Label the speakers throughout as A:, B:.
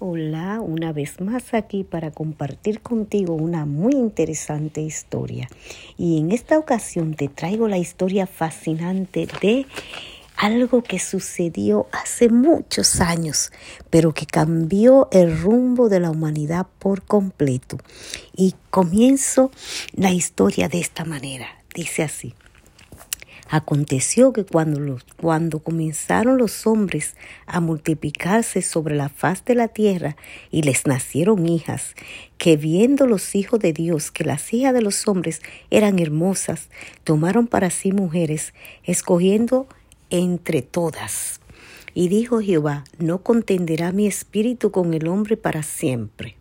A: Hola, una vez más aquí para compartir contigo una muy interesante historia. Y en esta ocasión te traigo la historia fascinante de algo que sucedió hace muchos años, pero que cambió el rumbo de la humanidad por completo. Y comienzo la historia de esta manera. Dice así. Aconteció que cuando, cuando comenzaron los hombres a multiplicarse sobre la faz de la tierra y les nacieron hijas, que viendo los hijos de Dios que las hijas de los hombres eran hermosas, tomaron para sí mujeres, escogiendo entre todas. Y dijo Jehová, no contenderá mi espíritu con el hombre para siempre,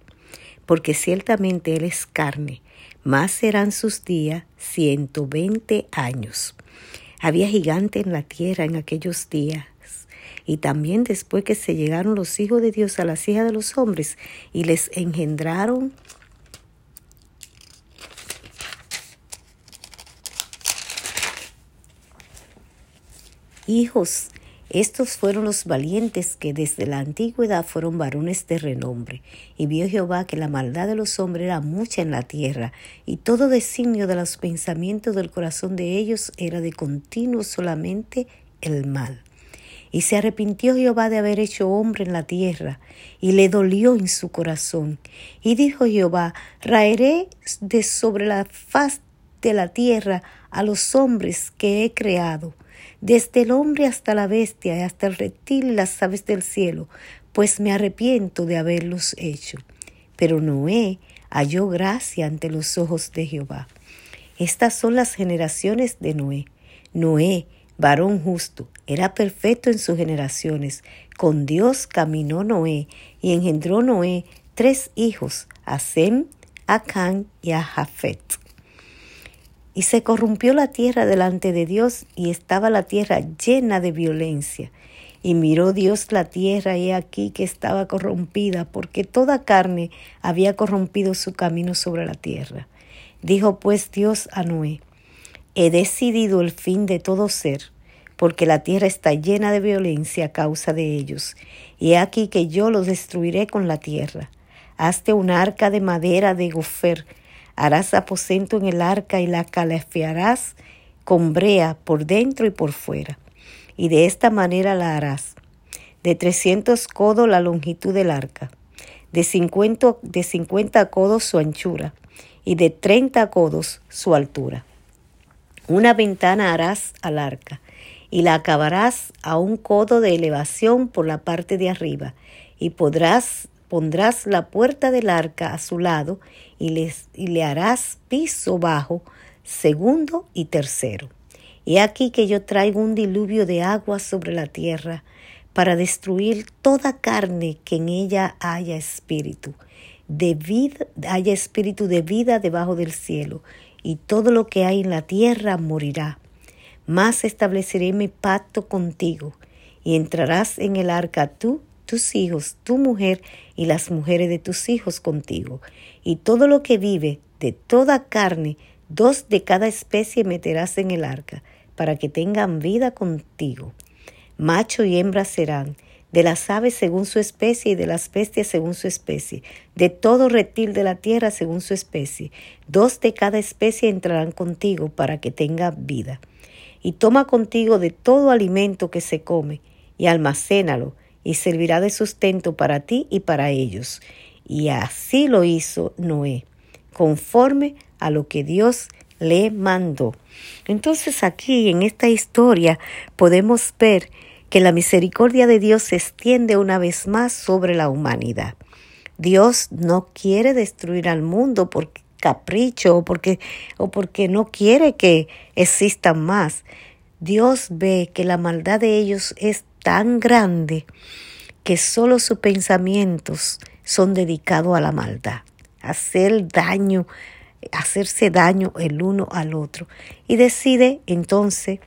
A: porque ciertamente él es carne, más serán sus días ciento veinte años. Había gigante en la tierra en aquellos días. Y también después que se llegaron los hijos de Dios a las hijas de los hombres y les engendraron hijos estos fueron los valientes que desde la antigüedad fueron varones de renombre. Y vio Jehová que la maldad de los hombres era mucha en la tierra, y todo designio de los pensamientos del corazón de ellos era de continuo solamente el mal. Y se arrepintió Jehová de haber hecho hombre en la tierra, y le dolió en su corazón. Y dijo Jehová, raeré de sobre la faz de la tierra a los hombres que he creado desde el hombre hasta la bestia hasta el reptil y las aves del cielo, pues me arrepiento de haberlos hecho. Pero Noé halló gracia ante los ojos de Jehová. Estas son las generaciones de Noé. Noé, varón justo, era perfecto en sus generaciones. Con Dios caminó Noé y engendró Noé tres hijos, a Sem, a y a Jafet. Y se corrompió la tierra delante de Dios y estaba la tierra llena de violencia. Y miró Dios la tierra y aquí que estaba corrompida, porque toda carne había corrompido su camino sobre la tierra. Dijo pues Dios a Noé, he decidido el fin de todo ser, porque la tierra está llena de violencia a causa de ellos, y he aquí que yo los destruiré con la tierra. Hazte un arca de madera de gofer, Harás aposento en el arca y la calafiarás con brea por dentro y por fuera. Y de esta manera la harás. De trescientos codos la longitud del arca, de cincuenta, de cincuenta codos su anchura y de treinta codos su altura. Una ventana harás al arca y la acabarás a un codo de elevación por la parte de arriba y podrás pondrás la puerta del arca a su lado y, les, y le harás piso bajo, segundo y tercero. He aquí que yo traigo un diluvio de agua sobre la tierra para destruir toda carne que en ella haya espíritu, de vida, haya espíritu de vida debajo del cielo, y todo lo que hay en la tierra morirá. Mas estableceré mi pacto contigo, y entrarás en el arca tú tus hijos, tu mujer y las mujeres de tus hijos contigo. Y todo lo que vive de toda carne, dos de cada especie meterás en el arca, para que tengan vida contigo. Macho y hembra serán, de las aves según su especie y de las bestias según su especie, de todo reptil de la tierra según su especie. Dos de cada especie entrarán contigo para que tenga vida. Y toma contigo de todo alimento que se come, y almacénalo, y servirá de sustento para ti y para ellos. Y así lo hizo Noé, conforme a lo que Dios le mandó. Entonces aquí en esta historia podemos ver que la misericordia de Dios se extiende una vez más sobre la humanidad. Dios no quiere destruir al mundo por capricho o porque, o porque no quiere que existan más. Dios ve que la maldad de ellos es tan grande que solo sus pensamientos son dedicados a la maldad, hacer daño, hacerse daño el uno al otro. Y decide entonces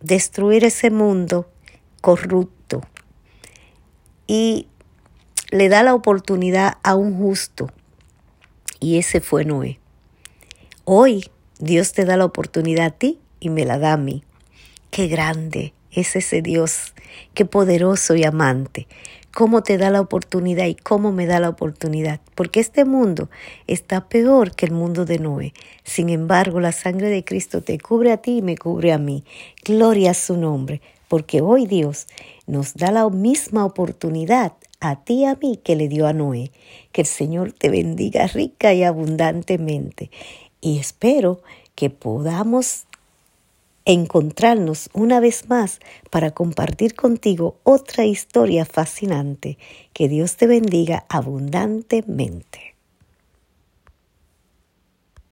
A: destruir ese mundo corrupto y le da la oportunidad a un justo. Y ese fue Noé. Hoy Dios te da la oportunidad a ti y me la da a mí. Qué grande es ese Dios, qué poderoso y amante. cómo te da la oportunidad y cómo me da la oportunidad, porque este mundo está peor que el mundo de Noé. Sin embargo, la sangre de Cristo te cubre a ti y me cubre a mí. Gloria a su nombre, porque hoy Dios nos da la misma oportunidad a ti y a mí que le dio a Noé. Que el Señor te bendiga rica y abundantemente. Y espero que podamos encontrarnos una vez más para compartir contigo otra historia fascinante. Que Dios te bendiga abundantemente.